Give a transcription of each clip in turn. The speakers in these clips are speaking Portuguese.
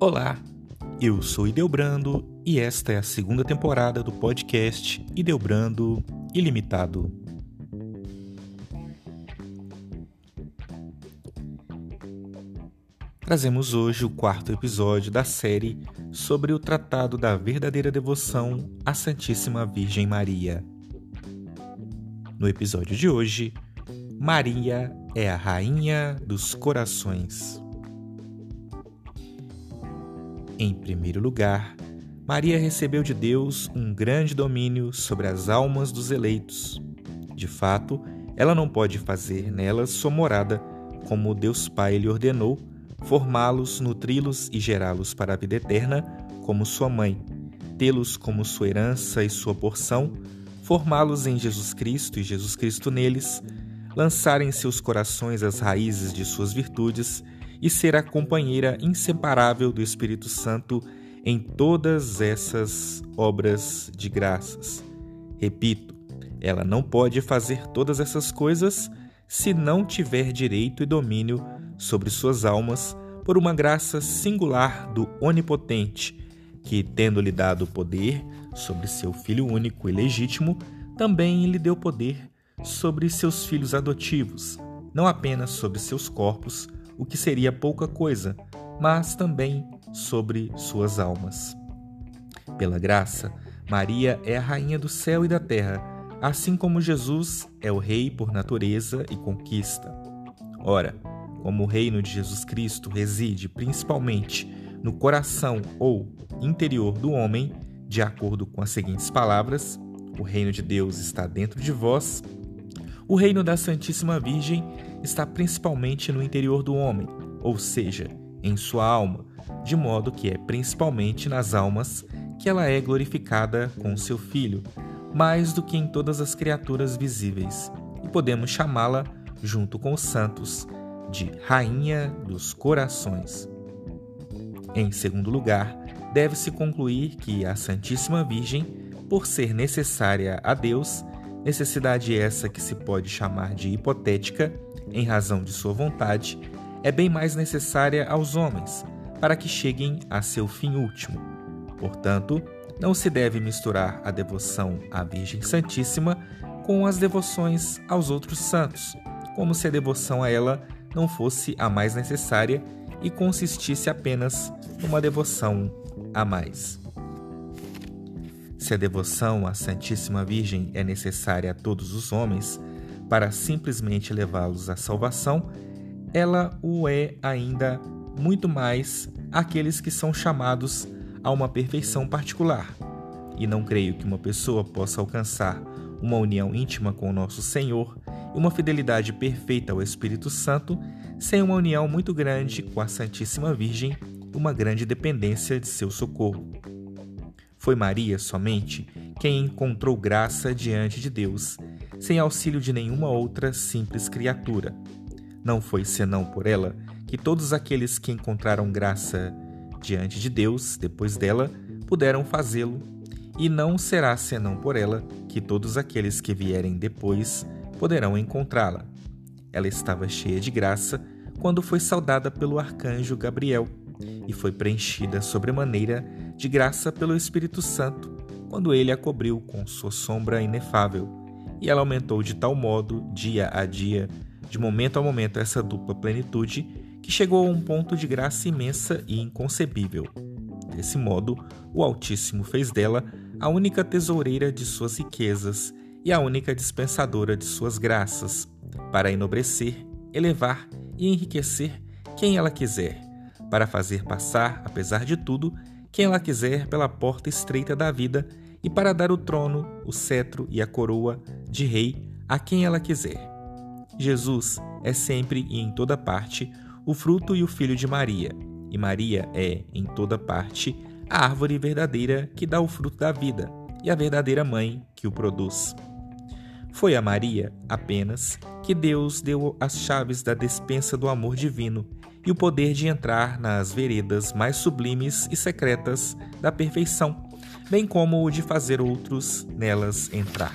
Olá, eu sou Ideobrando e esta é a segunda temporada do podcast Ideobrando Ilimitado. Trazemos hoje o quarto episódio da série sobre o Tratado da Verdadeira Devoção à Santíssima Virgem Maria. No episódio de hoje, Maria é a Rainha dos Corações. Em primeiro lugar, Maria recebeu de Deus um grande domínio sobre as almas dos eleitos. De fato, ela não pode fazer nelas sua morada, como Deus Pai lhe ordenou, formá-los, nutri-los e gerá-los para a vida eterna, como sua mãe, tê-los como sua herança e sua porção, formá-los em Jesus Cristo e Jesus Cristo neles, lançar em seus corações as raízes de suas virtudes e ser a companheira inseparável do Espírito Santo em todas essas obras de graças. Repito, ela não pode fazer todas essas coisas se não tiver direito e domínio sobre suas almas por uma graça singular do Onipotente, que, tendo-lhe dado poder sobre seu filho único e legítimo, também lhe deu poder sobre seus filhos adotivos, não apenas sobre seus corpos, o que seria pouca coisa, mas também sobre suas almas. Pela graça, Maria é a rainha do céu e da terra, assim como Jesus é o rei por natureza e conquista. Ora, como o reino de Jesus Cristo reside principalmente no coração ou interior do homem, de acordo com as seguintes palavras: o reino de Deus está dentro de vós, o reino da Santíssima Virgem está principalmente no interior do homem, ou seja, em sua alma, de modo que é principalmente nas almas que ela é glorificada com seu Filho, mais do que em todas as criaturas visíveis, e podemos chamá-la, junto com os santos, de Rainha dos Corações. Em segundo lugar, deve-se concluir que a Santíssima Virgem, por ser necessária a Deus, necessidade essa que se pode chamar de hipotética, em razão de sua vontade, é bem mais necessária aos homens, para que cheguem a seu fim último. Portanto, não se deve misturar a devoção à Virgem Santíssima com as devoções aos outros santos, como se a devoção a ela não fosse a mais necessária e consistisse apenas numa devoção a mais. Se a devoção à Santíssima Virgem é necessária a todos os homens para simplesmente levá-los à salvação, ela o é ainda muito mais àqueles que são chamados a uma perfeição particular. E não creio que uma pessoa possa alcançar uma união íntima com o nosso Senhor e uma fidelidade perfeita ao Espírito Santo sem uma união muito grande com a Santíssima Virgem e uma grande dependência de seu socorro. Foi Maria somente quem encontrou graça diante de Deus, sem auxílio de nenhuma outra simples criatura. Não foi senão por ela que todos aqueles que encontraram graça diante de Deus depois dela puderam fazê-lo, e não será senão por ela que todos aqueles que vierem depois poderão encontrá-la. Ela estava cheia de graça quando foi saudada pelo arcanjo Gabriel e foi preenchida sobremaneira de graça pelo Espírito Santo, quando ele a cobriu com sua sombra inefável, e ela aumentou de tal modo, dia a dia, de momento a momento, essa dupla plenitude, que chegou a um ponto de graça imensa e inconcebível. Desse modo, o Altíssimo fez dela a única tesoureira de suas riquezas e a única dispensadora de suas graças, para enobrecer, elevar e enriquecer quem ela quiser para fazer passar, apesar de tudo, quem ela quiser pela porta estreita da vida e para dar o trono, o cetro e a coroa de rei a quem ela quiser. Jesus é sempre e em toda parte o fruto e o filho de Maria, e Maria é, em toda parte, a árvore verdadeira que dá o fruto da vida e a verdadeira mãe que o produz. Foi a Maria, apenas, que Deus deu as chaves da despensa do amor divino e o poder de entrar nas veredas mais sublimes e secretas da perfeição, bem como o de fazer outros nelas entrar.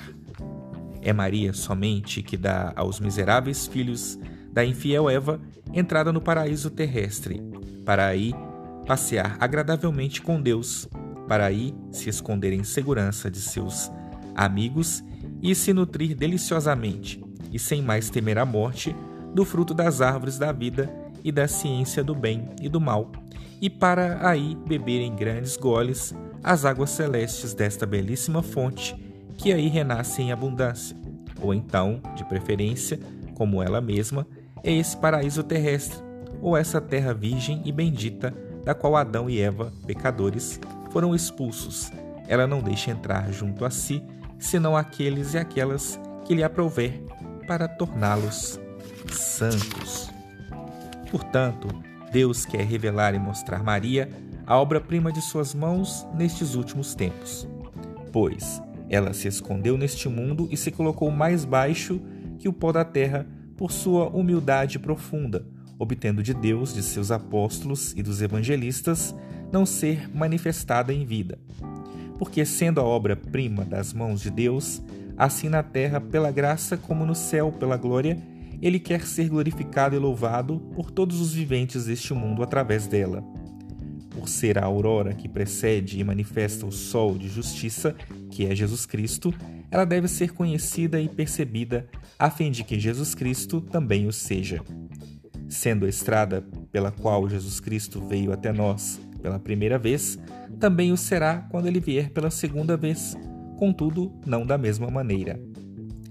É Maria somente que dá aos miseráveis filhos da infiel Eva entrada no paraíso terrestre, para aí passear agradavelmente com Deus, para aí se esconder em segurança de seus amigos e se nutrir deliciosamente, e sem mais temer a morte, do fruto das árvores da vida e da ciência do bem e do mal, e para aí beber em grandes goles as águas celestes desta belíssima fonte que aí renasce em abundância, ou então, de preferência, como ela mesma, é esse paraíso terrestre, ou essa terra virgem e bendita da qual Adão e Eva, pecadores, foram expulsos. Ela não deixa entrar junto a si, senão aqueles e aquelas que lhe aprouver, para torná-los santos. Portanto, Deus quer revelar e mostrar Maria a obra-prima de suas mãos nestes últimos tempos. Pois ela se escondeu neste mundo e se colocou mais baixo que o pó da terra por sua humildade profunda, obtendo de Deus, de seus apóstolos e dos evangelistas, não ser manifestada em vida. Porque, sendo a obra-prima das mãos de Deus, assim na terra pela graça como no céu pela glória, ele quer ser glorificado e louvado por todos os viventes deste mundo através dela. Por ser a aurora que precede e manifesta o sol de justiça, que é Jesus Cristo, ela deve ser conhecida e percebida, a fim de que Jesus Cristo também o seja. Sendo a estrada pela qual Jesus Cristo veio até nós pela primeira vez, também o será quando ele vier pela segunda vez, contudo, não da mesma maneira.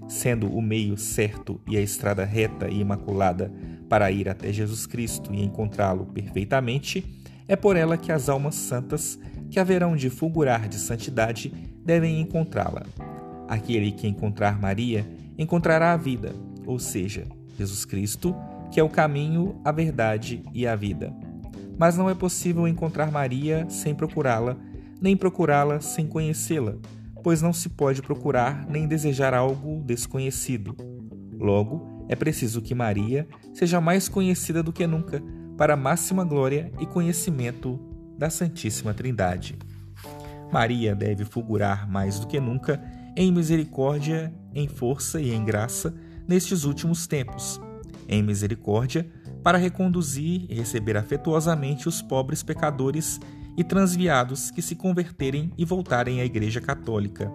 Sendo o meio certo e a estrada reta e imaculada para ir até Jesus Cristo e encontrá-lo perfeitamente, é por ela que as almas santas, que haverão de fulgurar de santidade, devem encontrá-la. Aquele que encontrar Maria encontrará a vida, ou seja, Jesus Cristo, que é o caminho, a verdade e a vida. Mas não é possível encontrar Maria sem procurá-la, nem procurá-la sem conhecê-la, pois não se pode procurar nem desejar algo desconhecido. Logo, é preciso que Maria seja mais conhecida do que nunca, para a máxima glória e conhecimento da Santíssima Trindade. Maria deve fulgurar mais do que nunca em misericórdia, em força e em graça nestes últimos tempos, em misericórdia, para reconduzir e receber afetuosamente os pobres pecadores e transviados que se converterem e voltarem à Igreja Católica,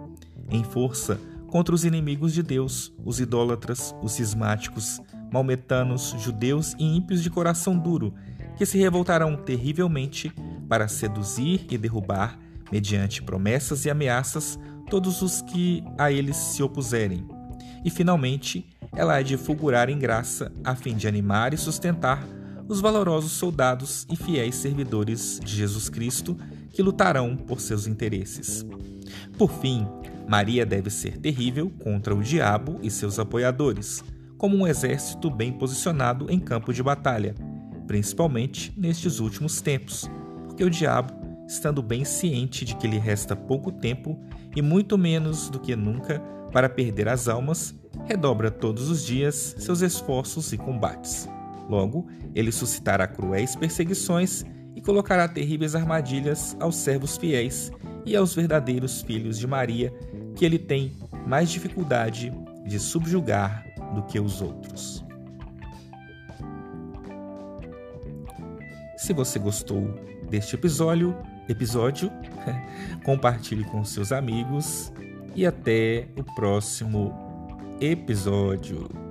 em força contra os inimigos de Deus, os idólatras, os cismáticos, maometanos, judeus e ímpios de coração duro, que se revoltarão terrivelmente para seduzir e derrubar, mediante promessas e ameaças, todos os que a eles se opuserem. E, finalmente, ela há de fulgurar em graça, a fim de animar e sustentar os valorosos soldados e fiéis servidores de Jesus Cristo que lutarão por seus interesses. Por fim, Maria deve ser terrível contra o diabo e seus apoiadores, como um exército bem posicionado em campo de batalha, principalmente nestes últimos tempos, porque o diabo, estando bem ciente de que lhe resta pouco tempo e muito menos do que nunca para perder as almas, redobra todos os dias seus esforços e combates. Logo, ele suscitará cruéis perseguições e colocará terríveis armadilhas aos servos fiéis e aos verdadeiros filhos de Maria, que ele tem mais dificuldade de subjugar do que os outros. Se você gostou deste episódio, episódio, compartilhe com seus amigos e até o próximo episódio.